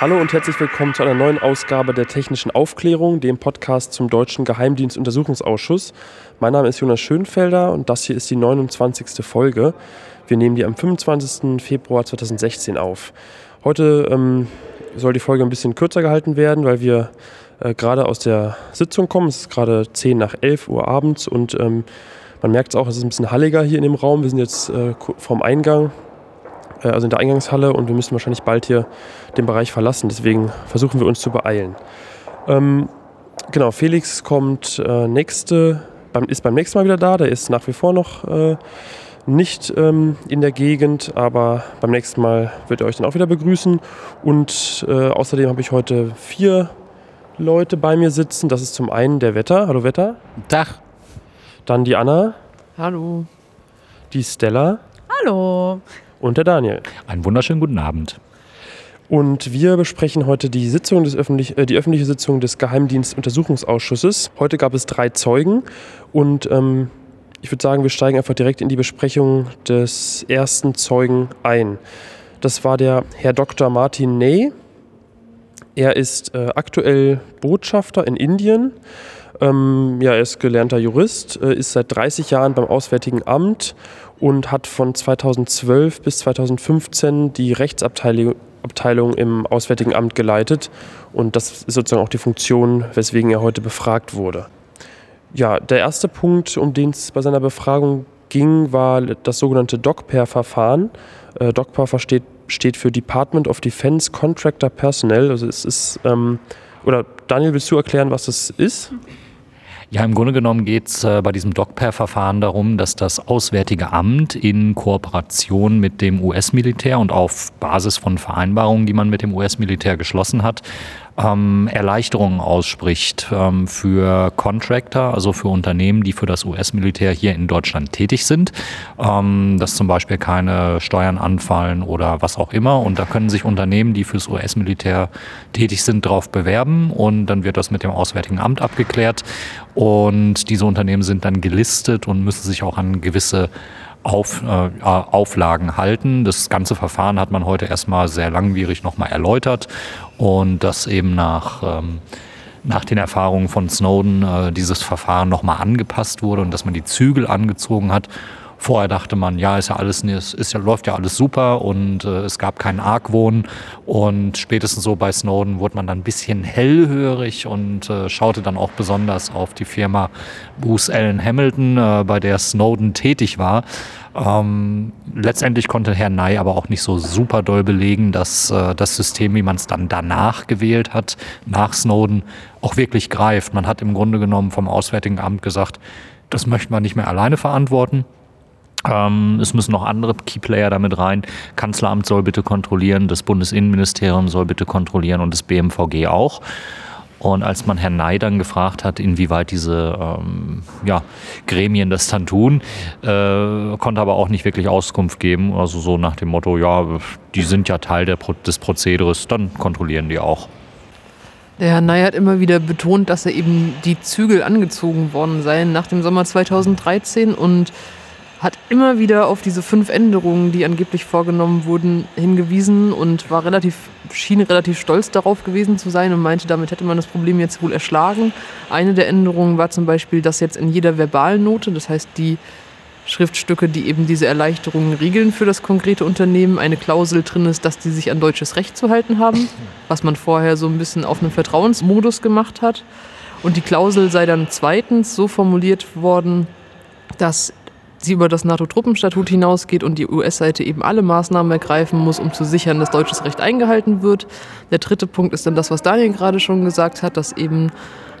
Hallo und herzlich willkommen zu einer neuen Ausgabe der Technischen Aufklärung, dem Podcast zum Deutschen Geheimdienstuntersuchungsausschuss. Mein Name ist Jonas Schönfelder und das hier ist die 29. Folge. Wir nehmen die am 25. Februar 2016 auf. Heute ähm, soll die Folge ein bisschen kürzer gehalten werden, weil wir äh, gerade aus der Sitzung kommen. Es ist gerade 10 nach 11 Uhr abends und ähm, man merkt es auch, es ist ein bisschen halliger hier in dem Raum. Wir sind jetzt äh, vorm Eingang also in der Eingangshalle und wir müssen wahrscheinlich bald hier den Bereich verlassen. Deswegen versuchen wir uns zu beeilen. Ähm, genau, Felix kommt äh, nächste, beim, ist beim nächsten Mal wieder da. Der ist nach wie vor noch äh, nicht ähm, in der Gegend, aber beim nächsten Mal wird er euch dann auch wieder begrüßen. Und äh, außerdem habe ich heute vier Leute bei mir sitzen. Das ist zum einen der Wetter. Hallo Wetter. Tag. Dann die Anna. Hallo. Die Stella. Hallo und der Daniel. Einen wunderschönen guten Abend. Und wir besprechen heute die, Sitzung des öffentlich, äh, die öffentliche Sitzung des Geheimdienstuntersuchungsausschusses. Heute gab es drei Zeugen und ähm, ich würde sagen, wir steigen einfach direkt in die Besprechung des ersten Zeugen ein. Das war der Herr Dr. Martin Ney. Er ist äh, aktuell Botschafter in Indien. Ähm, ja, er ist gelernter Jurist, äh, ist seit 30 Jahren beim Auswärtigen Amt und hat von 2012 bis 2015 die Rechtsabteilung Abteilung im Auswärtigen Amt geleitet. Und das ist sozusagen auch die Funktion, weswegen er heute befragt wurde. Ja, der erste Punkt, um den es bei seiner Befragung ging, war das sogenannte DOCPER-Verfahren. Äh, DOCPER steht, steht für Department of Defense Contractor Personnel. Also es ist, ähm, oder Daniel, willst du erklären, was das ist? Ja, im Grunde genommen geht es äh, bei diesem DOCPER-Verfahren darum, dass das Auswärtige Amt in Kooperation mit dem US-Militär und auf Basis von Vereinbarungen, die man mit dem US-Militär geschlossen hat, ähm, Erleichterungen ausspricht ähm, für Contractor, also für Unternehmen, die für das US-Militär hier in Deutschland tätig sind, ähm, dass zum Beispiel keine Steuern anfallen oder was auch immer. Und da können sich Unternehmen, die fürs US-Militär tätig sind, darauf bewerben und dann wird das mit dem Auswärtigen Amt abgeklärt. Und diese Unternehmen sind dann gelistet und müssen sich auch an gewisse auf, äh, Auflagen halten. Das ganze Verfahren hat man heute erstmal sehr langwierig nochmal erläutert und dass eben nach, ähm, nach den Erfahrungen von Snowden äh, dieses Verfahren nochmal angepasst wurde und dass man die Zügel angezogen hat Vorher dachte man, ja, ist ja alles, ist, ist ja, läuft ja alles super und äh, es gab keinen Argwohn. Und spätestens so bei Snowden wurde man dann ein bisschen hellhörig und äh, schaute dann auch besonders auf die Firma Bruce Allen Hamilton, äh, bei der Snowden tätig war. Ähm, letztendlich konnte Herr Ney aber auch nicht so super doll belegen, dass äh, das System, wie man es dann danach gewählt hat, nach Snowden, auch wirklich greift. Man hat im Grunde genommen vom Auswärtigen Amt gesagt, das möchte man nicht mehr alleine verantworten. Ähm, es müssen noch andere Keyplayer damit rein. Kanzleramt soll bitte kontrollieren, das Bundesinnenministerium soll bitte kontrollieren und das BMVG auch. Und als man Herrn Ney dann gefragt hat, inwieweit diese ähm, ja, Gremien das dann tun, äh, konnte aber auch nicht wirklich Auskunft geben. Also so nach dem Motto, ja, die sind ja Teil der, des Prozederes, dann kontrollieren die auch. Der Herr Ney hat immer wieder betont, dass er eben die Zügel angezogen worden seien nach dem Sommer 2013 und hat immer wieder auf diese fünf Änderungen, die angeblich vorgenommen wurden, hingewiesen und war relativ, schien relativ stolz darauf gewesen zu sein und meinte, damit hätte man das Problem jetzt wohl erschlagen. Eine der Änderungen war zum Beispiel, dass jetzt in jeder Verbalnote, das heißt die Schriftstücke, die eben diese Erleichterungen regeln für das konkrete Unternehmen, eine Klausel drin ist, dass die sich an deutsches Recht zu halten haben, was man vorher so ein bisschen auf einen Vertrauensmodus gemacht hat. Und die Klausel sei dann zweitens so formuliert worden, dass sie über das NATO-Truppenstatut hinausgeht und die US-Seite eben alle Maßnahmen ergreifen muss, um zu sichern, dass deutsches Recht eingehalten wird. Der dritte Punkt ist dann das, was Daniel gerade schon gesagt hat, dass eben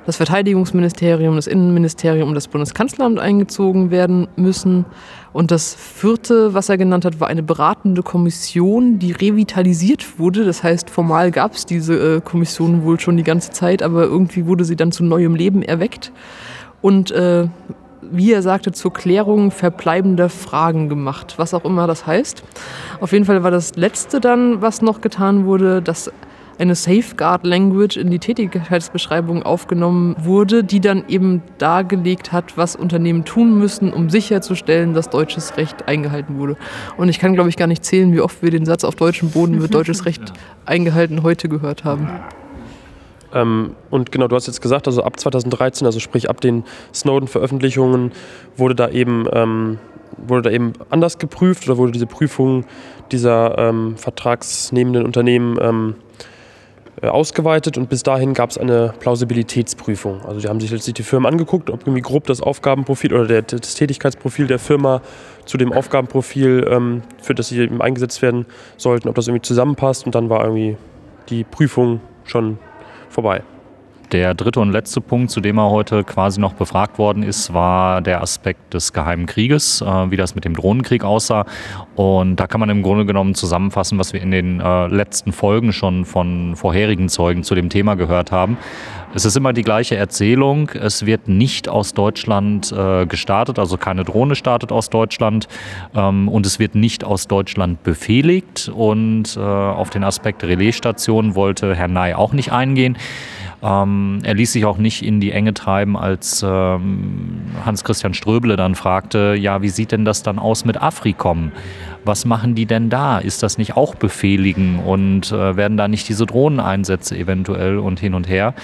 das Verteidigungsministerium, das Innenministerium und das Bundeskanzleramt eingezogen werden müssen. Und das vierte, was er genannt hat, war eine beratende Kommission, die revitalisiert wurde. Das heißt, formal gab es diese äh, Kommission wohl schon die ganze Zeit, aber irgendwie wurde sie dann zu neuem Leben erweckt. Und äh, wie er sagte, zur Klärung verbleibender Fragen gemacht, was auch immer das heißt. Auf jeden Fall war das Letzte dann, was noch getan wurde, dass eine Safeguard Language in die Tätigkeitsbeschreibung aufgenommen wurde, die dann eben dargelegt hat, was Unternehmen tun müssen, um sicherzustellen, dass deutsches Recht eingehalten wurde. Und ich kann, glaube ich, gar nicht zählen, wie oft wir den Satz auf deutschem Boden wird deutsches Recht eingehalten heute gehört haben. Ähm, und genau, du hast jetzt gesagt, also ab 2013, also sprich ab den Snowden-Veröffentlichungen, wurde da eben ähm, wurde da eben anders geprüft oder wurde diese Prüfung dieser ähm, vertragsnehmenden Unternehmen ähm, äh, ausgeweitet und bis dahin gab es eine Plausibilitätsprüfung. Also die haben sich letztlich die Firmen angeguckt, ob irgendwie grob das Aufgabenprofil oder der, das Tätigkeitsprofil der Firma zu dem Aufgabenprofil, ähm, für das sie eben eingesetzt werden sollten, ob das irgendwie zusammenpasst und dann war irgendwie die Prüfung schon vorbei. Der dritte und letzte Punkt, zu dem er heute quasi noch befragt worden ist, war der Aspekt des geheimen Krieges, äh, wie das mit dem Drohnenkrieg aussah. Und da kann man im Grunde genommen zusammenfassen, was wir in den äh, letzten Folgen schon von vorherigen Zeugen zu dem Thema gehört haben. Es ist immer die gleiche Erzählung. Es wird nicht aus Deutschland äh, gestartet, also keine Drohne startet aus Deutschland ähm, und es wird nicht aus Deutschland befehligt. Und äh, auf den Aspekt Relaisstation wollte Herr Ney auch nicht eingehen. Ähm, er ließ sich auch nicht in die Enge treiben, als ähm, Hans-Christian Ströbele dann fragte, ja, wie sieht denn das dann aus mit Afrikom? Was machen die denn da? Ist das nicht auch befehligen und äh, werden da nicht diese Drohneneinsätze eventuell und hin und her?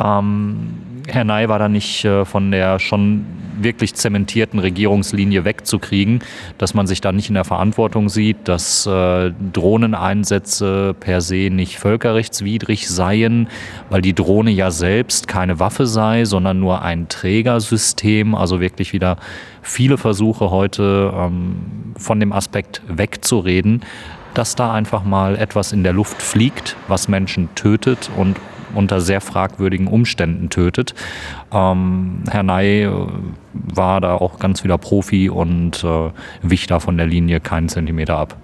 Ähm, Herr Ney war da nicht äh, von der schon wirklich zementierten Regierungslinie wegzukriegen, dass man sich da nicht in der Verantwortung sieht, dass äh, Drohneneinsätze per se nicht völkerrechtswidrig seien, weil die Drohne ja selbst keine Waffe sei, sondern nur ein Trägersystem, also wirklich wieder viele Versuche heute ähm, von dem Aspekt wegzureden, dass da einfach mal etwas in der Luft fliegt, was Menschen tötet und unter sehr fragwürdigen Umständen tötet. Ähm, Herr Ney äh, war da auch ganz wieder Profi und äh, wich da von der Linie keinen Zentimeter ab.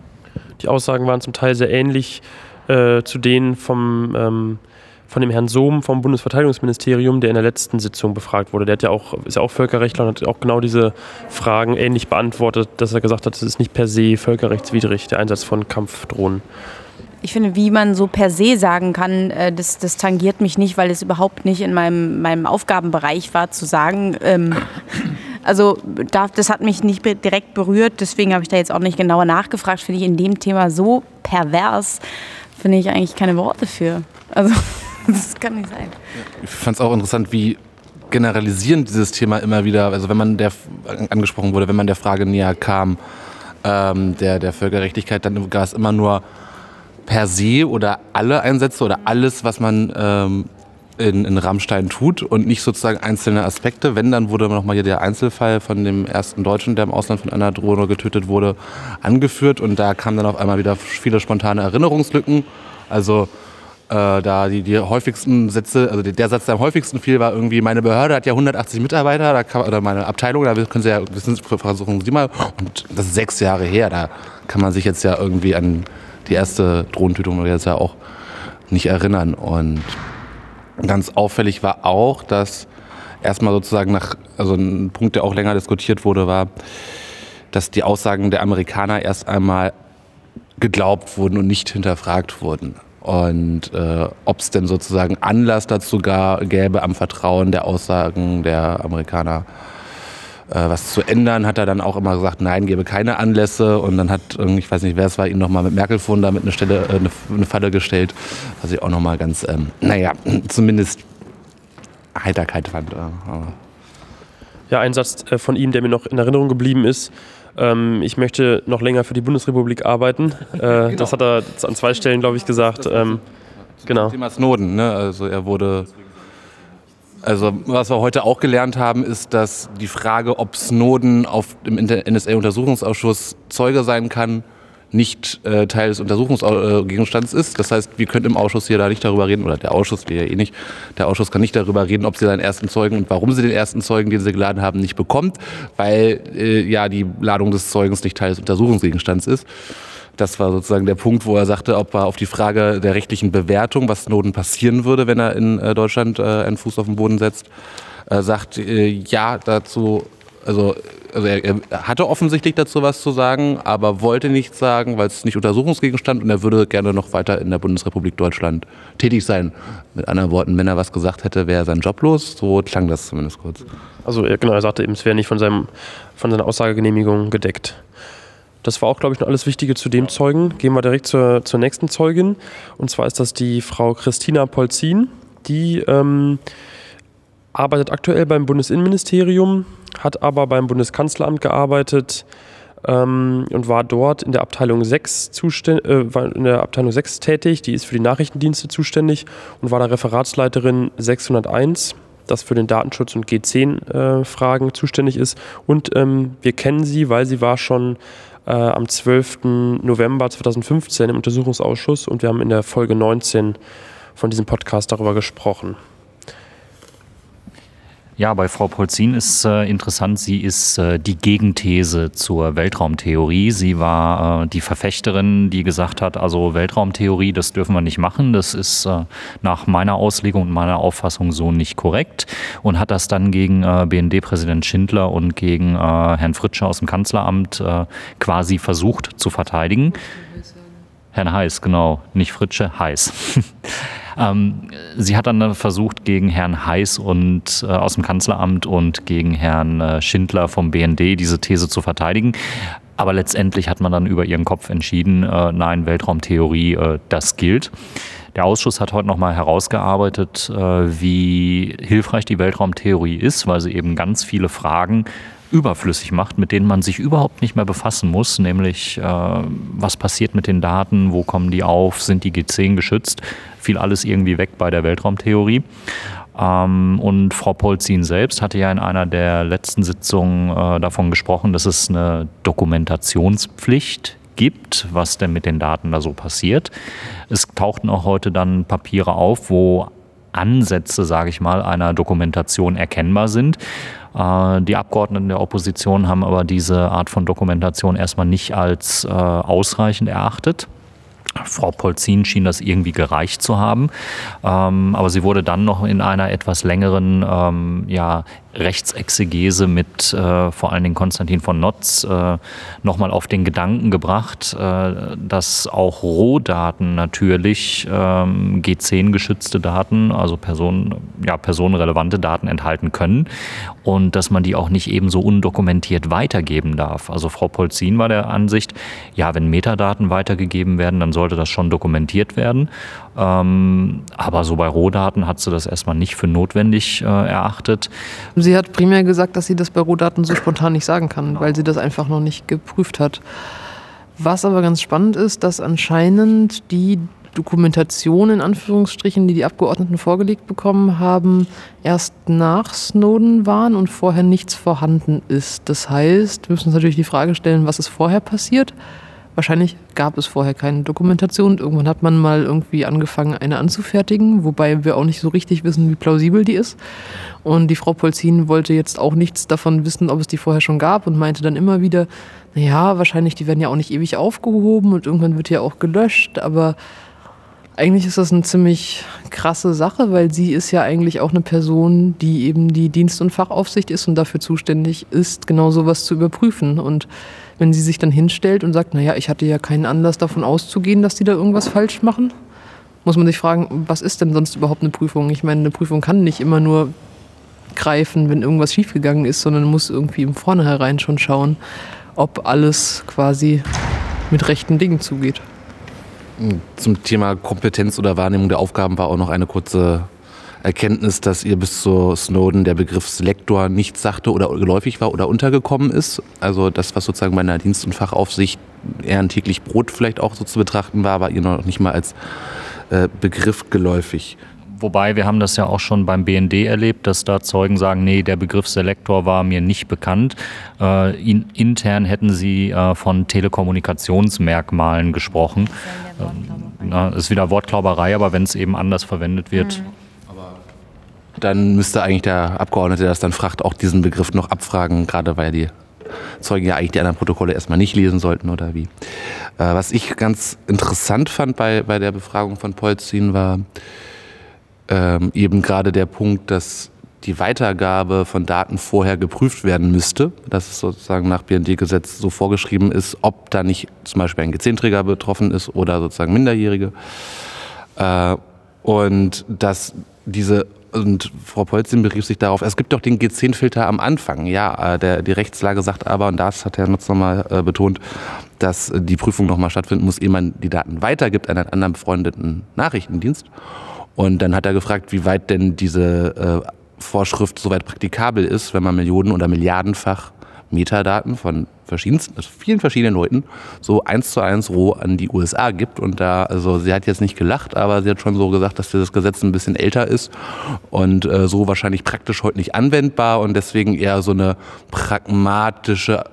Die Aussagen waren zum Teil sehr ähnlich äh, zu denen vom, ähm, von dem Herrn Sohm vom Bundesverteidigungsministerium, der in der letzten Sitzung befragt wurde. Der hat ja auch, ist ja auch Völkerrechtler und hat auch genau diese Fragen ähnlich beantwortet, dass er gesagt hat, es ist nicht per se völkerrechtswidrig, der Einsatz von Kampfdrohnen ich finde, wie man so per se sagen kann, äh, das, das tangiert mich nicht, weil es überhaupt nicht in meinem, meinem Aufgabenbereich war, zu sagen. Ähm, also das hat mich nicht direkt berührt, deswegen habe ich da jetzt auch nicht genauer nachgefragt. Finde ich in dem Thema so pervers, finde ich eigentlich keine Worte für. Also das kann nicht sein. Ich fand es auch interessant, wie generalisierend dieses Thema immer wieder, also wenn man der angesprochen wurde, wenn man der Frage näher kam, ähm, der, der Völkerrechtlichkeit, dann war es immer nur per se oder alle Einsätze oder alles, was man ähm, in, in Rammstein tut und nicht sozusagen einzelne Aspekte. Wenn, dann wurde nochmal hier der Einzelfall von dem ersten Deutschen, der im Ausland von einer Drohne getötet wurde, angeführt und da kamen dann auf einmal wieder viele spontane Erinnerungslücken. Also äh, da die, die häufigsten Sätze, also der Satz, der am häufigsten fiel, war irgendwie, meine Behörde hat ja 180 Mitarbeiter, da kann, oder meine Abteilung, da können Sie ja, versuchen Sie mal, und das ist sechs Jahre her, da kann man sich jetzt ja irgendwie an die erste Drohnentötung jetzt ja auch nicht erinnern. Und ganz auffällig war auch, dass erstmal sozusagen nach, also ein Punkt, der auch länger diskutiert wurde, war, dass die Aussagen der Amerikaner erst einmal geglaubt wurden und nicht hinterfragt wurden. Und äh, ob es denn sozusagen Anlass dazu gar, gäbe am Vertrauen der Aussagen der Amerikaner was zu ändern, hat er dann auch immer gesagt, nein, gebe keine Anlässe. Und dann hat, ich weiß nicht, wer es war, ihn nochmal mit Merkel-Phone da mit eine, Stelle, äh, eine, eine Falle gestellt, was ich auch nochmal ganz, ähm, naja, zumindest Heiterkeit fand. Äh, ja, ein Satz äh, von ihm, der mir noch in Erinnerung geblieben ist. Ähm, ich möchte noch länger für die Bundesrepublik arbeiten. Äh, genau. Das hat er an zwei Stellen, glaube ich, gesagt. Ähm, genau. Thema Snowden, ne? Also er wurde also was wir heute auch gelernt haben, ist, dass die Frage, ob Snowden auf dem NSA-Untersuchungsausschuss Zeuge sein kann, nicht äh, Teil des Untersuchungsgegenstands ist. Das heißt, wir können im Ausschuss hier da nicht darüber reden, oder der Ausschuss, wir ja eh nicht, der Ausschuss kann nicht darüber reden, ob sie seinen ersten Zeugen und warum sie den ersten Zeugen, den sie geladen haben, nicht bekommt, weil äh, ja die Ladung des Zeugens nicht Teil des Untersuchungsgegenstands ist. Das war sozusagen der Punkt, wo er sagte, ob er auf die Frage der rechtlichen Bewertung, was Snowden passieren würde, wenn er in äh, Deutschland äh, einen Fuß auf den Boden setzt, äh, sagt, ja, dazu also, also er, er, hatte offensichtlich dazu was zu sagen, aber wollte nichts sagen, weil es nicht Untersuchungsgegenstand und er würde gerne noch weiter in der Bundesrepublik Deutschland tätig sein. Mit anderen Worten, wenn er was gesagt hätte, wäre sein Job los. So klang das zumindest kurz. Also genau, er sagte eben, es wäre nicht von, seinem, von seiner Aussagegenehmigung gedeckt. Das war auch, glaube ich, noch alles Wichtige zu dem Zeugen. Gehen wir direkt zur, zur nächsten Zeugin. Und zwar ist das die Frau Christina Polzin. Die ähm, arbeitet aktuell beim Bundesinnenministerium, hat aber beim Bundeskanzleramt gearbeitet ähm, und war dort in der Abteilung 6 zuständ, äh, in der Abteilung 6 tätig. Die ist für die Nachrichtendienste zuständig und war da Referatsleiterin 601 das für den Datenschutz und G10-Fragen äh, zuständig ist. Und ähm, wir kennen sie, weil sie war schon äh, am 12. November 2015 im Untersuchungsausschuss und wir haben in der Folge 19 von diesem Podcast darüber gesprochen. Ja, bei Frau Polzin ist äh, interessant, sie ist äh, die Gegenthese zur Weltraumtheorie. Sie war äh, die Verfechterin, die gesagt hat, also Weltraumtheorie, das dürfen wir nicht machen, das ist äh, nach meiner Auslegung und meiner Auffassung so nicht korrekt und hat das dann gegen äh, BND-Präsident Schindler und gegen äh, Herrn Fritsche aus dem Kanzleramt quasi versucht zu verteidigen. Herrn Heiß, genau, nicht Fritsche, Heiß. Ähm, sie hat dann versucht, gegen Herrn Heiß und äh, aus dem Kanzleramt und gegen Herrn äh, Schindler vom BND diese These zu verteidigen. Aber letztendlich hat man dann über ihren Kopf entschieden, äh, nein, Weltraumtheorie, äh, das gilt. Der Ausschuss hat heute nochmal herausgearbeitet, äh, wie hilfreich die Weltraumtheorie ist, weil sie eben ganz viele Fragen überflüssig macht, mit denen man sich überhaupt nicht mehr befassen muss, nämlich äh, was passiert mit den Daten, wo kommen die auf, sind die G10 geschützt, fiel alles irgendwie weg bei der Weltraumtheorie. Ähm, und Frau Polzin selbst hatte ja in einer der letzten Sitzungen äh, davon gesprochen, dass es eine Dokumentationspflicht gibt, was denn mit den Daten da so passiert. Es tauchten auch heute dann Papiere auf, wo Ansätze, sage ich mal, einer Dokumentation erkennbar sind. Äh, die Abgeordneten der Opposition haben aber diese Art von Dokumentation erstmal nicht als äh, ausreichend erachtet. Frau Polzin schien das irgendwie gereicht zu haben, ähm, aber sie wurde dann noch in einer etwas längeren ähm, ja, Rechtsexegese mit äh, vor allen Dingen Konstantin von Notz äh, nochmal auf den Gedanken gebracht, äh, dass auch Rohdaten natürlich ähm, G10 geschützte Daten, also Personen, ja, personenrelevante Daten enthalten können und dass man die auch nicht ebenso undokumentiert weitergeben darf. Also Frau Polzin war der Ansicht, ja, wenn Metadaten weitergegeben werden, dann sollte das schon dokumentiert werden. Ähm, aber so bei Rohdaten hat sie das erstmal nicht für notwendig äh, erachtet. Sie hat primär gesagt, dass sie das bei Rohdaten so spontan nicht sagen kann, weil sie das einfach noch nicht geprüft hat. Was aber ganz spannend ist, dass anscheinend die Dokumentation in Anführungsstrichen, die die Abgeordneten vorgelegt bekommen haben, erst nach Snowden waren und vorher nichts vorhanden ist. Das heißt, wir müssen uns natürlich die Frage stellen, was ist vorher passiert? Wahrscheinlich gab es vorher keine Dokumentation. Irgendwann hat man mal irgendwie angefangen, eine anzufertigen, wobei wir auch nicht so richtig wissen, wie plausibel die ist. Und die Frau Polzin wollte jetzt auch nichts davon wissen, ob es die vorher schon gab und meinte dann immer wieder, naja, wahrscheinlich, die werden ja auch nicht ewig aufgehoben und irgendwann wird ja auch gelöscht, aber eigentlich ist das eine ziemlich krasse Sache, weil sie ist ja eigentlich auch eine Person, die eben die Dienst- und Fachaufsicht ist und dafür zuständig ist, genau sowas zu überprüfen. Und wenn sie sich dann hinstellt und sagt, naja, ich hatte ja keinen Anlass davon auszugehen, dass die da irgendwas falsch machen, muss man sich fragen, was ist denn sonst überhaupt eine Prüfung? Ich meine, eine Prüfung kann nicht immer nur greifen, wenn irgendwas schiefgegangen ist, sondern muss irgendwie im Vornherein schon schauen, ob alles quasi mit rechten Dingen zugeht. Zum Thema Kompetenz oder Wahrnehmung der Aufgaben war auch noch eine kurze Erkenntnis, dass ihr bis zu Snowden der Begriff Selektor nicht sagte oder geläufig war oder untergekommen ist. Also das, was sozusagen bei einer Dienst- und Fachaufsicht eher ein täglich Brot vielleicht auch so zu betrachten war, war ihr noch nicht mal als äh, Begriff geläufig. Wobei wir haben das ja auch schon beim BND erlebt, dass da Zeugen sagen, nee, der Begriff Selektor war mir nicht bekannt. Äh, in, intern hätten sie äh, von Telekommunikationsmerkmalen gesprochen. Ähm, na, ist wieder Wortklauberei, aber wenn es eben anders verwendet wird. Mhm. Dann müsste eigentlich der Abgeordnete, der das dann fragt, auch diesen Begriff noch abfragen, gerade weil die Zeugen ja eigentlich die anderen Protokolle erstmal nicht lesen sollten oder wie. Äh, was ich ganz interessant fand bei, bei der Befragung von Polzin war, ähm, eben gerade der Punkt, dass die Weitergabe von Daten vorher geprüft werden müsste, dass es sozusagen nach BND-Gesetz so vorgeschrieben ist, ob da nicht zum Beispiel ein G10-Träger betroffen ist oder sozusagen Minderjährige. Äh, und dass diese und Frau Polzin berief sich darauf, es gibt doch den G10-Filter am Anfang. Ja, äh, der, die Rechtslage sagt aber, und das hat Herr Nutz nochmal äh, betont, dass die Prüfung nochmal stattfinden muss, ehe man die Daten weitergibt an einen anderen befreundeten Nachrichtendienst. Und dann hat er gefragt, wie weit denn diese äh, Vorschrift soweit praktikabel ist, wenn man Millionen oder Milliardenfach Metadaten von verschiedensten, also vielen verschiedenen Leuten so eins zu eins roh an die USA gibt. Und da, also sie hat jetzt nicht gelacht, aber sie hat schon so gesagt, dass dieses Gesetz ein bisschen älter ist und äh, so wahrscheinlich praktisch heute nicht anwendbar und deswegen eher so eine pragmatische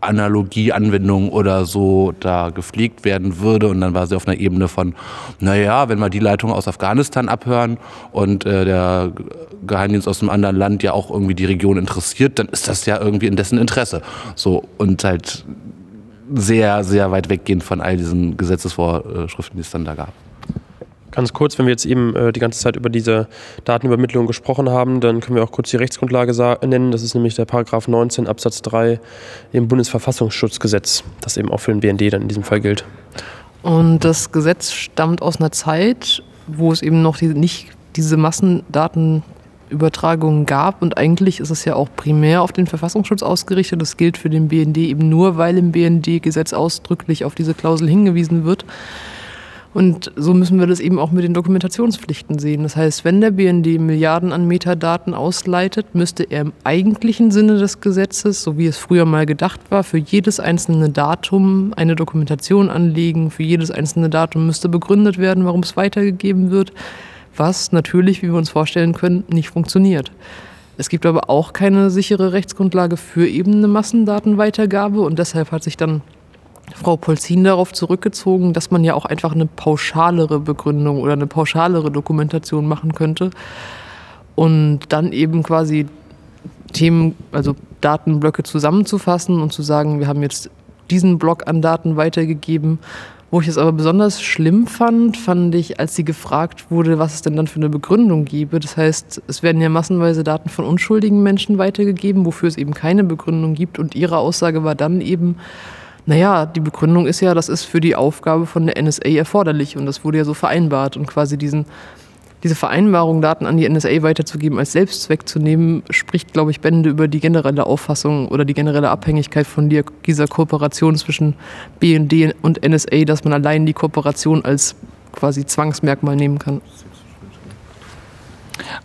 Analogieanwendung oder so da gepflegt werden würde. Und dann war sie auf einer Ebene von, naja, wenn wir die Leitung aus Afghanistan abhören und äh, der Geheimdienst aus einem anderen Land ja auch irgendwie die Region interessiert, dann ist das ja irgendwie in dessen Interesse. So und halt sehr, sehr weit weggehend von all diesen Gesetzesvorschriften, die es dann da gab. Ganz kurz, wenn wir jetzt eben äh, die ganze Zeit über diese Datenübermittlung gesprochen haben, dann können wir auch kurz die Rechtsgrundlage nennen. Das ist nämlich der Paragraph 19 Absatz 3 im Bundesverfassungsschutzgesetz, das eben auch für den BND dann in diesem Fall gilt. Und das Gesetz stammt aus einer Zeit, wo es eben noch die, nicht diese Massendatenübertragungen gab. Und eigentlich ist es ja auch primär auf den Verfassungsschutz ausgerichtet. Das gilt für den BND eben nur, weil im BND-Gesetz ausdrücklich auf diese Klausel hingewiesen wird. Und so müssen wir das eben auch mit den Dokumentationspflichten sehen. Das heißt, wenn der BND Milliarden an Metadaten ausleitet, müsste er im eigentlichen Sinne des Gesetzes, so wie es früher mal gedacht war, für jedes einzelne Datum eine Dokumentation anlegen. Für jedes einzelne Datum müsste begründet werden, warum es weitergegeben wird, was natürlich, wie wir uns vorstellen können, nicht funktioniert. Es gibt aber auch keine sichere Rechtsgrundlage für eben eine Massendatenweitergabe und deshalb hat sich dann Frau Polzin darauf zurückgezogen, dass man ja auch einfach eine pauschalere Begründung oder eine pauschalere Dokumentation machen könnte und dann eben quasi Themen, also Datenblöcke zusammenzufassen und zu sagen, wir haben jetzt diesen Block an Daten weitergegeben. Wo ich es aber besonders schlimm fand, fand ich, als sie gefragt wurde, was es denn dann für eine Begründung gäbe. Das heißt, es werden ja massenweise Daten von unschuldigen Menschen weitergegeben, wofür es eben keine Begründung gibt. Und ihre Aussage war dann eben, naja, die Begründung ist ja, das ist für die Aufgabe von der NSA erforderlich und das wurde ja so vereinbart und quasi diesen, diese Vereinbarung, Daten an die NSA weiterzugeben, als Selbstzweck zu nehmen, spricht, glaube ich, Bände über die generelle Auffassung oder die generelle Abhängigkeit von dieser Kooperation zwischen BND und NSA, dass man allein die Kooperation als quasi Zwangsmerkmal nehmen kann.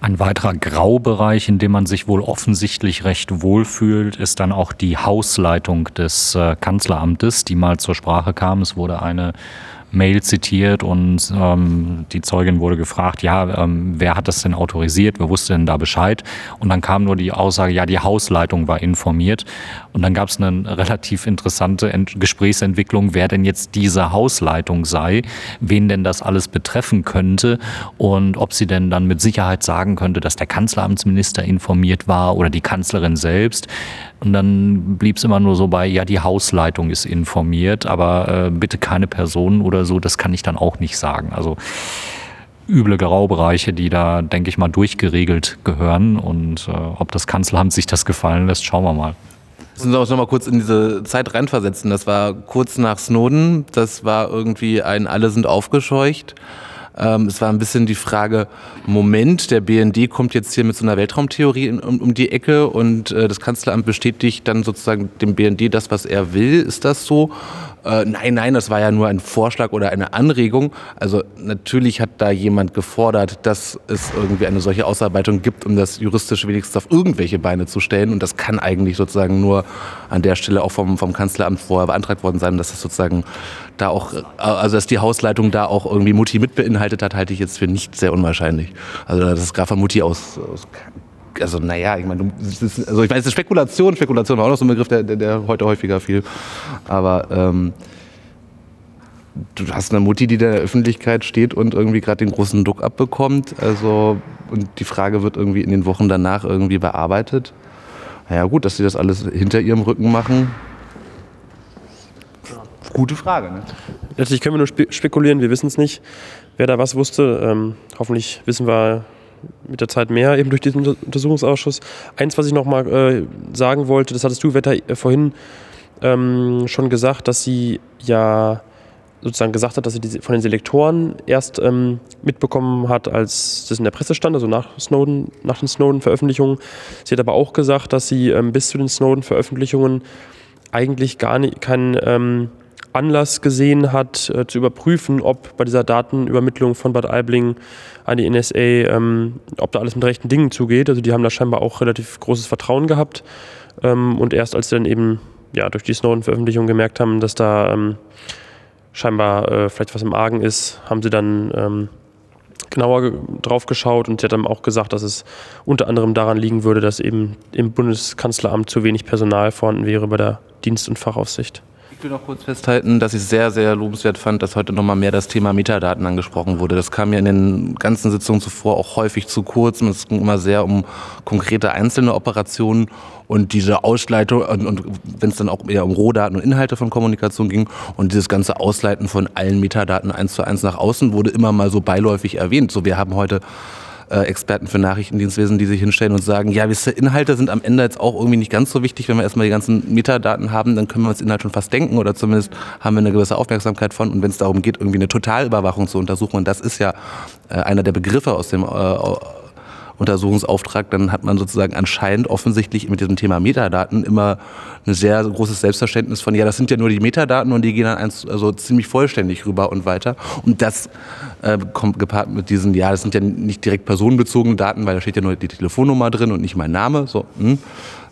Ein weiterer Graubereich, in dem man sich wohl offensichtlich recht wohlfühlt, ist dann auch die Hausleitung des äh, Kanzleramtes, die mal zur Sprache kam. Es wurde eine Mail zitiert und ähm, die Zeugin wurde gefragt, ja, ähm, wer hat das denn autorisiert, wer wusste denn da Bescheid? Und dann kam nur die Aussage, ja, die Hausleitung war informiert. Und dann gab es eine relativ interessante Ent Gesprächsentwicklung, wer denn jetzt diese Hausleitung sei, wen denn das alles betreffen könnte und ob sie denn dann mit Sicherheit sagen könnte, dass der Kanzleramtsminister informiert war oder die Kanzlerin selbst. Und dann blieb es immer nur so bei, ja, die Hausleitung ist informiert, aber äh, bitte keine Personen oder so, das kann ich dann auch nicht sagen. Also üble Graubereiche, die da, denke ich mal, durchgeregelt gehören. Und äh, ob das Kanzleramt sich das gefallen lässt, schauen wir mal. Müssen wir uns noch mal kurz in diese Zeit reinversetzen. Das war kurz nach Snowden. Das war irgendwie ein Alle sind aufgescheucht. Ähm, es war ein bisschen die Frage, Moment, der BND kommt jetzt hier mit so einer Weltraumtheorie um, um die Ecke und äh, das Kanzleramt bestätigt dann sozusagen dem BND das, was er will. Ist das so? Äh, nein, nein, das war ja nur ein Vorschlag oder eine Anregung. Also natürlich hat da jemand gefordert, dass es irgendwie eine solche Ausarbeitung gibt, um das juristisch wenigstens auf irgendwelche Beine zu stellen. Und das kann eigentlich sozusagen nur an der Stelle auch vom, vom Kanzleramt vorher beantragt worden sein, dass das sozusagen da auch, also dass die Hausleitung da auch irgendwie Mutti mit beinhaltet hat, halte ich jetzt für nicht sehr unwahrscheinlich. Also dass es Graf Mutti aus, aus also naja, ich meine, also ich meine, Spekulation, Spekulation war auch noch so ein Begriff, der, der, der heute häufiger fiel. Aber ähm, du hast eine Mutti, die in der Öffentlichkeit steht und irgendwie gerade den großen Druck abbekommt. Also, und die Frage wird irgendwie in den Wochen danach irgendwie bearbeitet. Naja, gut, dass sie das alles hinter ihrem Rücken machen. Gute Frage, ne? Letztlich können wir nur spekulieren, wir wissen es nicht, wer da was wusste. Ähm, hoffentlich wissen wir mit der Zeit mehr, eben durch diesen Untersuchungsausschuss. Eins, was ich noch mal äh, sagen wollte, das hattest du, Wetter, äh, vorhin ähm, schon gesagt, dass sie ja sozusagen gesagt hat, dass sie die, von den Selektoren erst ähm, mitbekommen hat, als das in der Presse stand, also nach Snowden, nach den Snowden-Veröffentlichungen. Sie hat aber auch gesagt, dass sie ähm, bis zu den Snowden-Veröffentlichungen eigentlich gar nicht keinen ähm, Anlass gesehen hat, äh, zu überprüfen, ob bei dieser Datenübermittlung von Bad Aibling an die NSA, ähm, ob da alles mit rechten Dingen zugeht. Also die haben da scheinbar auch relativ großes Vertrauen gehabt. Ähm, und erst als sie dann eben ja, durch die Snowden-Veröffentlichung gemerkt haben, dass da ähm, scheinbar äh, vielleicht was im Argen ist, haben sie dann ähm, genauer drauf geschaut und sie hat dann auch gesagt, dass es unter anderem daran liegen würde, dass eben im Bundeskanzleramt zu wenig Personal vorhanden wäre bei der Dienst- und Fachaufsicht. Ich will noch kurz festhalten, dass ich sehr, sehr lobenswert fand, dass heute nochmal mehr das Thema Metadaten angesprochen wurde. Das kam ja in den ganzen Sitzungen zuvor auch häufig zu kurz und es ging immer sehr um konkrete einzelne Operationen und diese Ausleitung und, und wenn es dann auch eher um Rohdaten und Inhalte von Kommunikation ging und dieses ganze Ausleiten von allen Metadaten eins zu eins nach außen wurde immer mal so beiläufig erwähnt. So, wir haben heute äh, Experten für Nachrichtendienstwesen, die sich hinstellen und sagen, ja, Inhalte sind am Ende jetzt auch irgendwie nicht ganz so wichtig, wenn wir erstmal die ganzen Metadaten haben, dann können wir uns Inhalt schon fast denken oder zumindest haben wir eine gewisse Aufmerksamkeit von. Und wenn es darum geht, irgendwie eine Totalüberwachung zu untersuchen, und das ist ja äh, einer der Begriffe aus dem äh, Untersuchungsauftrag, dann hat man sozusagen anscheinend offensichtlich mit diesem Thema Metadaten immer ein sehr großes Selbstverständnis von, ja, das sind ja nur die Metadaten und die gehen dann eins, also ziemlich vollständig rüber und weiter. Und das äh, kommt gepaart mit diesen, ja, das sind ja nicht direkt personenbezogene Daten, weil da steht ja nur die Telefonnummer drin und nicht mein Name. So, hm,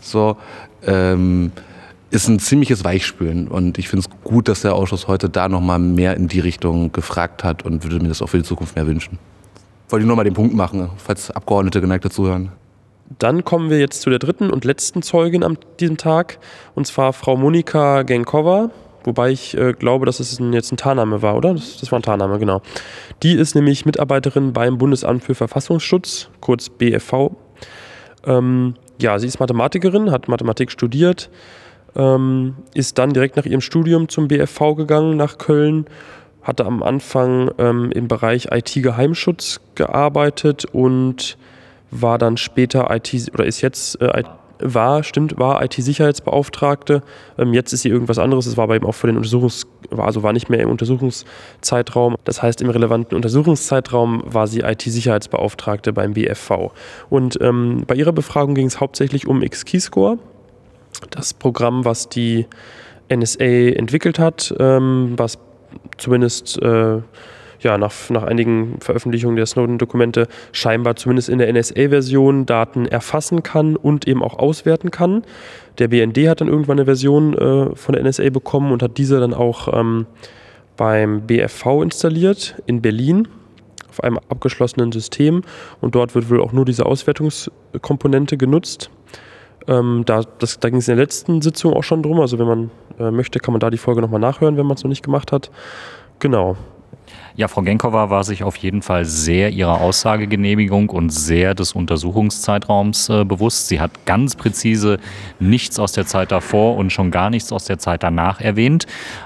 so ähm, ist ein ziemliches Weichspülen. Und ich finde es gut, dass der Ausschuss heute da nochmal mehr in die Richtung gefragt hat und würde mir das auch für die Zukunft mehr wünschen wollte ich nur mal den Punkt machen, falls Abgeordnete geneigt dazu hören. Dann kommen wir jetzt zu der dritten und letzten Zeugin an diesem Tag, und zwar Frau Monika Genkova, wobei ich äh, glaube, dass es ein, jetzt ein Tarname war, oder? Das, das, war ein Tarname, genau. Die ist nämlich Mitarbeiterin beim Bundesamt für Verfassungsschutz, kurz BFV. Ähm, ja, sie ist Mathematikerin, hat Mathematik studiert, ähm, ist dann direkt nach ihrem Studium zum BFV gegangen, nach Köln hatte am Anfang ähm, im Bereich IT-Geheimschutz gearbeitet und war dann später IT oder ist jetzt äh, war, stimmt, war IT-Sicherheitsbeauftragte. Ähm, jetzt ist sie irgendwas anderes. Es war aber eben auch für den Untersuchungs, also war nicht mehr im Untersuchungszeitraum. Das heißt, im relevanten Untersuchungszeitraum war sie IT-Sicherheitsbeauftragte beim BFV. Und ähm, bei ihrer Befragung ging es hauptsächlich um X-Keyscore, das Programm, was die NSA entwickelt hat, ähm, was zumindest äh, ja, nach, nach einigen Veröffentlichungen der Snowden-Dokumente scheinbar zumindest in der NSA-Version Daten erfassen kann und eben auch auswerten kann. Der BND hat dann irgendwann eine Version äh, von der NSA bekommen und hat diese dann auch ähm, beim BFV installiert in Berlin auf einem abgeschlossenen System und dort wird wohl auch nur diese Auswertungskomponente genutzt. Ähm, da da ging es in der letzten Sitzung auch schon drum. Also wenn man äh, möchte, kann man da die Folge nochmal nachhören, wenn man es noch nicht gemacht hat. Genau. Ja, Frau Genkova war sich auf jeden Fall sehr ihrer Aussagegenehmigung und sehr des Untersuchungszeitraums äh, bewusst. Sie hat ganz präzise nichts aus der Zeit davor und schon gar nichts aus der Zeit danach erwähnt.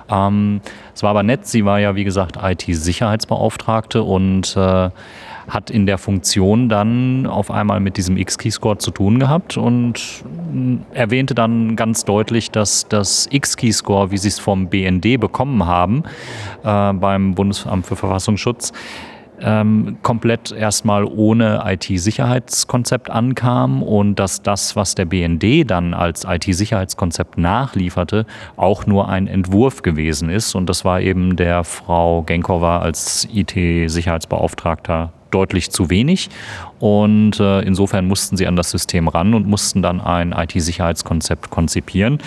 Ähm, es war aber nett, sie war ja, wie gesagt, IT-Sicherheitsbeauftragte und äh, hat in der Funktion dann auf einmal mit diesem X-Keyscore zu tun gehabt und erwähnte dann ganz deutlich, dass das X-Keyscore, wie sie es vom BND bekommen haben, äh, beim Bundesamt für Verfassungsschutz, ähm, komplett erstmal ohne IT-Sicherheitskonzept ankam und dass das, was der BND dann als IT-Sicherheitskonzept nachlieferte, auch nur ein Entwurf gewesen ist. Und das war eben der Frau Genkova als IT-Sicherheitsbeauftragter deutlich zu wenig. Und äh, insofern mussten sie an das System ran und mussten dann ein IT-Sicherheitskonzept konzipieren.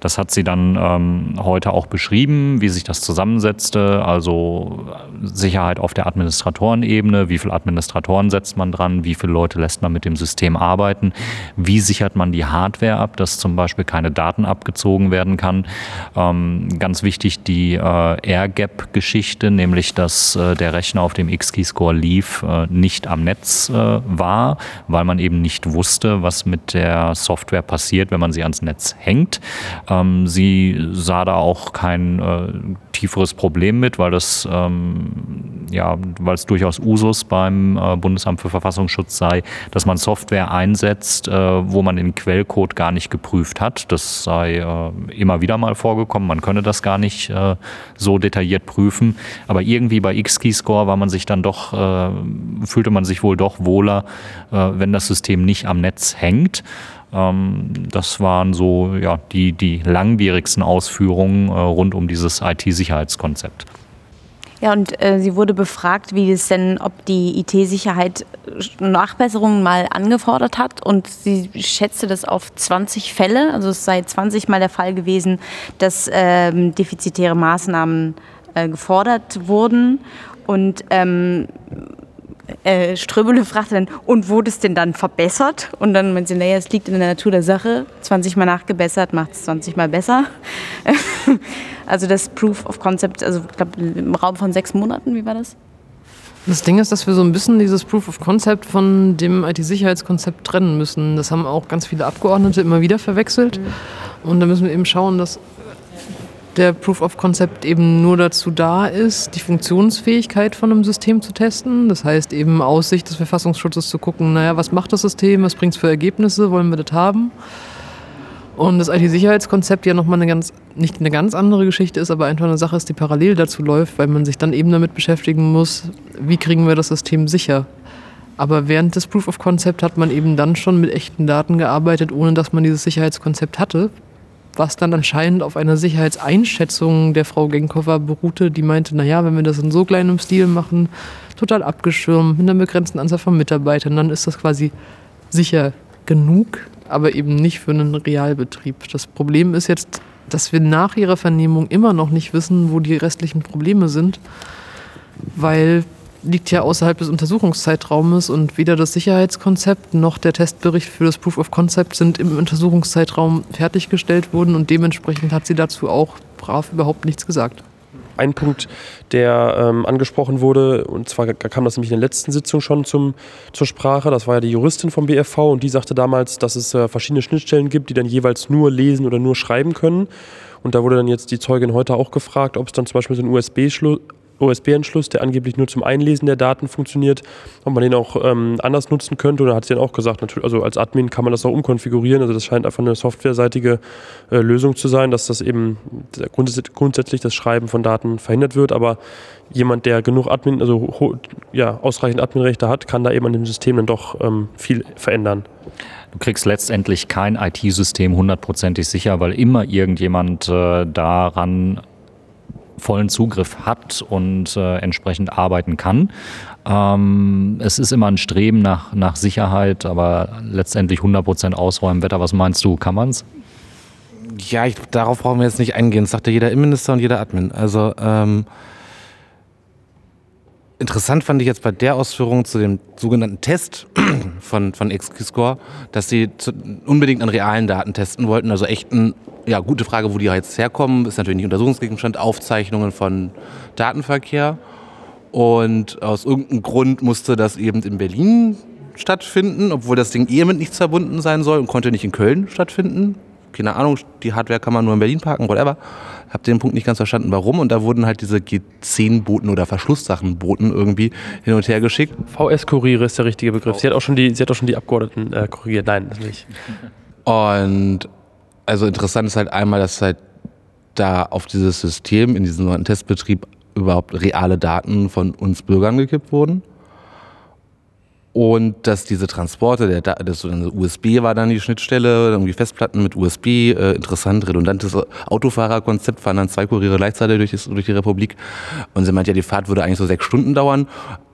Das hat sie dann ähm, heute auch beschrieben, wie sich das zusammensetzte. Also Sicherheit auf der Administratorenebene, wie viele Administratoren setzt man dran, wie viele Leute lässt man mit dem System arbeiten, wie sichert man die Hardware ab, dass zum Beispiel keine Daten abgezogen werden kann. Ähm, ganz wichtig die äh, Air-Gap-Geschichte, nämlich dass äh, der Rechner auf dem X-Keyscore lief, nicht am Netz war, weil man eben nicht wusste, was mit der Software passiert, wenn man sie ans Netz hängt. Ähm, sie sah da auch kein äh, tieferes Problem mit, weil das ähm, ja, weil es durchaus Usus beim äh, Bundesamt für Verfassungsschutz sei, dass man Software einsetzt, äh, wo man den Quellcode gar nicht geprüft hat. Das sei äh, immer wieder mal vorgekommen. Man könne das gar nicht äh, so detailliert prüfen. Aber irgendwie bei X-Keyscore war man sich dann doch, äh, fühlte man sich wohl doch wohler, äh, wenn das System nicht am Netz hängt. Ähm, das waren so ja, die, die langwierigsten Ausführungen rund um dieses IT-Sicherheitskonzept. Ja, und äh, sie wurde befragt, wie es denn, ob die IT-Sicherheit Nachbesserungen mal angefordert hat. Und sie schätzte das auf 20 Fälle. Also es sei 20 Mal der Fall gewesen, dass ähm, defizitäre Maßnahmen äh, gefordert wurden. Und ähm, äh, Ströbele fragte dann, und wurde es denn dann verbessert? Und dann meinte sie, naja, es liegt in der Natur der Sache. 20 Mal nachgebessert macht es 20 Mal besser. Also das Proof of Concept, also ich glaube im Raum von sechs Monaten, wie war das? Das Ding ist, dass wir so ein bisschen dieses Proof of Concept von dem IT-Sicherheitskonzept trennen müssen. Das haben auch ganz viele Abgeordnete immer wieder verwechselt. Mhm. Und da müssen wir eben schauen, dass der Proof of Concept eben nur dazu da ist, die Funktionsfähigkeit von einem System zu testen. Das heißt eben aus Sicht des Verfassungsschutzes zu gucken, naja, was macht das System, was bringt es für Ergebnisse, wollen wir das haben? Und das IT-Sicherheitskonzept ja nochmal eine ganz, nicht eine ganz andere Geschichte ist, aber einfach eine Sache ist, die parallel dazu läuft, weil man sich dann eben damit beschäftigen muss, wie kriegen wir das System sicher. Aber während des Proof of Concept hat man eben dann schon mit echten Daten gearbeitet, ohne dass man dieses Sicherheitskonzept hatte, was dann anscheinend auf einer Sicherheitseinschätzung der Frau Genkova beruhte, die meinte, naja, wenn wir das in so kleinem Stil machen, total abgeschirmt, mit einer begrenzten Anzahl von Mitarbeitern, dann ist das quasi sicher genug aber eben nicht für einen Realbetrieb. Das Problem ist jetzt, dass wir nach ihrer Vernehmung immer noch nicht wissen, wo die restlichen Probleme sind, weil liegt ja außerhalb des Untersuchungszeitraumes und weder das Sicherheitskonzept noch der Testbericht für das Proof of Concept sind im Untersuchungszeitraum fertiggestellt worden und dementsprechend hat sie dazu auch brav überhaupt nichts gesagt ein Punkt, der ähm, angesprochen wurde, und zwar kam das nämlich in der letzten Sitzung schon zum, zur Sprache, das war ja die Juristin vom BFV und die sagte damals, dass es äh, verschiedene Schnittstellen gibt, die dann jeweils nur lesen oder nur schreiben können. Und da wurde dann jetzt die Zeugin heute auch gefragt, ob es dann zum Beispiel so einen USB-Anschluss, der angeblich nur zum Einlesen der Daten funktioniert, ob man den auch ähm, anders nutzen könnte. Da hat sie dann auch gesagt, also als Admin kann man das auch umkonfigurieren. Also das scheint einfach eine softwareseitige äh, Lösung zu sein, dass das eben grundsätzlich das Schreiben von Daten verhindert wird. Aber jemand, der genug Admin, also ja, ausreichend Adminrechte hat, kann da eben an dem System dann doch ähm, viel verändern. Du kriegst letztendlich kein IT-System hundertprozentig sicher, weil immer irgendjemand äh, daran vollen Zugriff hat und äh, entsprechend arbeiten kann. Ähm, es ist immer ein Streben nach, nach Sicherheit, aber letztendlich 100% ausräumen. Wetter, was meinst du, kann man es? Ja, ich, darauf brauchen wir jetzt nicht eingehen. Das sagte jeder Innenminister und jeder Admin. Also ähm, interessant fand ich jetzt bei der Ausführung zu dem sogenannten Test von, von XQ-Score, dass sie zu, unbedingt an realen Daten testen wollten, also echten ja, gute Frage, wo die jetzt herkommen, ist natürlich nicht Untersuchungsgegenstand, Aufzeichnungen von Datenverkehr. Und aus irgendeinem Grund musste das eben in Berlin stattfinden, obwohl das Ding eh mit nichts verbunden sein soll und konnte nicht in Köln stattfinden. Keine Ahnung, die Hardware kann man nur in Berlin parken, whatever. Hab den Punkt nicht ganz verstanden, warum. Und da wurden halt diese G10-Boten oder Verschlusssachenboten irgendwie hin und her geschickt. VS-Kuriere ist der richtige Begriff. Sie hat auch schon die, sie hat auch schon die Abgeordneten äh, korrigiert. Nein, das nicht. Und also interessant ist halt einmal, dass halt da auf dieses System, in diesem neuen Testbetrieb, überhaupt reale Daten von uns Bürgern gekippt wurden. Und dass diese Transporte, der, das USB war dann die Schnittstelle, irgendwie Festplatten mit USB, äh, interessant, redundantes Autofahrerkonzept, fahren dann zwei Kuriere gleichzeitig durch, durch die Republik. Und sie meint ja, die Fahrt würde eigentlich so sechs Stunden dauern.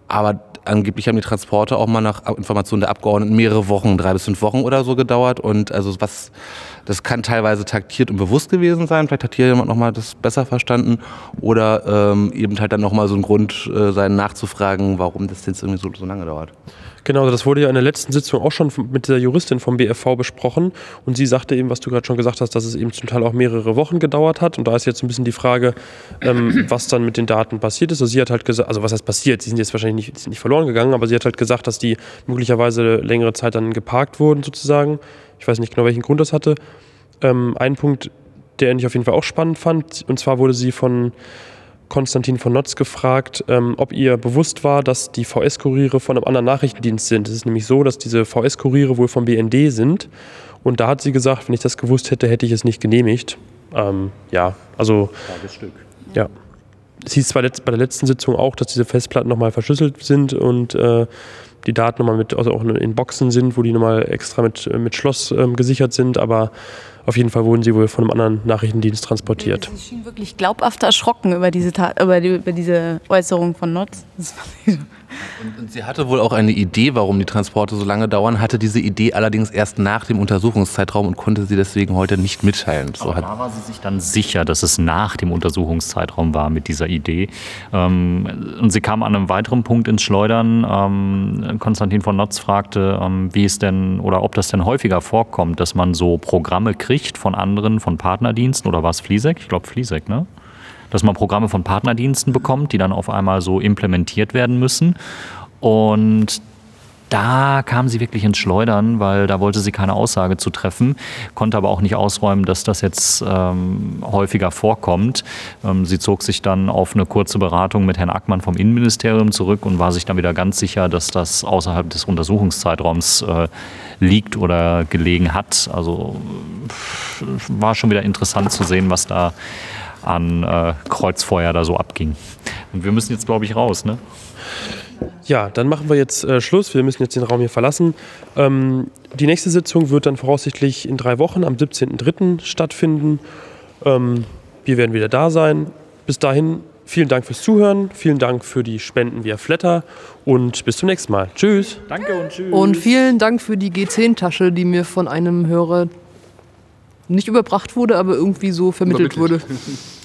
Aber angeblich haben die Transporte auch mal nach Informationen der Abgeordneten mehrere Wochen, drei bis fünf Wochen oder so gedauert. Und also was, das kann teilweise taktiert und bewusst gewesen sein. Vielleicht hat hier jemand nochmal das besser verstanden. Oder ähm, eben halt dann nochmal so ein Grund äh, sein, nachzufragen, warum das jetzt irgendwie so, so lange dauert. Genau, das wurde ja in der letzten Sitzung auch schon mit der Juristin vom BFV besprochen. Und sie sagte eben, was du gerade schon gesagt hast, dass es eben zum Teil auch mehrere Wochen gedauert hat. Und da ist jetzt ein bisschen die Frage, ähm, was dann mit den Daten passiert ist. Also sie hat halt gesagt, also was heißt passiert? Sie sind jetzt wahrscheinlich nicht, nicht verloren gegangen, aber sie hat halt gesagt, dass die möglicherweise längere Zeit dann geparkt wurden sozusagen. Ich weiß nicht genau, welchen Grund das hatte. Ähm, ein Punkt, der ich auf jeden Fall auch spannend fand, und zwar wurde sie von Konstantin von Notz gefragt, ähm, ob ihr bewusst war, dass die VS-Kuriere von einem anderen Nachrichtendienst sind. Es ist nämlich so, dass diese VS-Kuriere wohl vom BND sind. Und da hat sie gesagt, wenn ich das gewusst hätte, hätte ich es nicht genehmigt. Ähm, ja, also. Tagesstück. Ja. Es hieß zwar bei der letzten Sitzung auch, dass diese Festplatten nochmal verschlüsselt sind und äh, die Daten nochmal mit, also auch in Boxen sind, wo die nochmal extra mit, mit Schloss ähm, gesichert sind, aber auf jeden Fall wurden sie wohl von einem anderen Nachrichtendienst transportiert. Ich schien wirklich glaubhaft erschrocken über diese, über, die, über diese Äußerung von Notz. Und, und, sie hatte wohl auch eine Idee, warum die Transporte so lange dauern, hatte diese Idee allerdings erst nach dem Untersuchungszeitraum und konnte sie deswegen heute nicht mitteilen. So da war sie sich dann sicher, dass es nach dem Untersuchungszeitraum war mit dieser Idee. Ähm, und sie kam an einem weiteren Punkt ins Schleudern. Ähm, Konstantin von Notz fragte, ähm, wie es denn oder ob das denn häufiger vorkommt, dass man so Programme kriegt von anderen, von Partnerdiensten oder war es Fliesek? Ich glaube Fliesek, ne? dass man Programme von Partnerdiensten bekommt, die dann auf einmal so implementiert werden müssen. Und da kam sie wirklich ins Schleudern, weil da wollte sie keine Aussage zu treffen, konnte aber auch nicht ausräumen, dass das jetzt ähm, häufiger vorkommt. Ähm, sie zog sich dann auf eine kurze Beratung mit Herrn Ackmann vom Innenministerium zurück und war sich dann wieder ganz sicher, dass das außerhalb des Untersuchungszeitraums äh, liegt oder gelegen hat. Also war schon wieder interessant zu sehen, was da an äh, Kreuzfeuer da so abging. Und wir müssen jetzt, glaube ich, raus, ne? Ja, dann machen wir jetzt äh, Schluss. Wir müssen jetzt den Raum hier verlassen. Ähm, die nächste Sitzung wird dann voraussichtlich in drei Wochen am 17.03. stattfinden. Ähm, wir werden wieder da sein. Bis dahin vielen Dank fürs Zuhören, vielen Dank für die Spenden via Flatter und bis zum nächsten Mal. Tschüss. Danke und tschüss. Und vielen Dank für die G10-Tasche, die mir von einem Hörer nicht überbracht wurde, aber irgendwie so vermittelt wurde.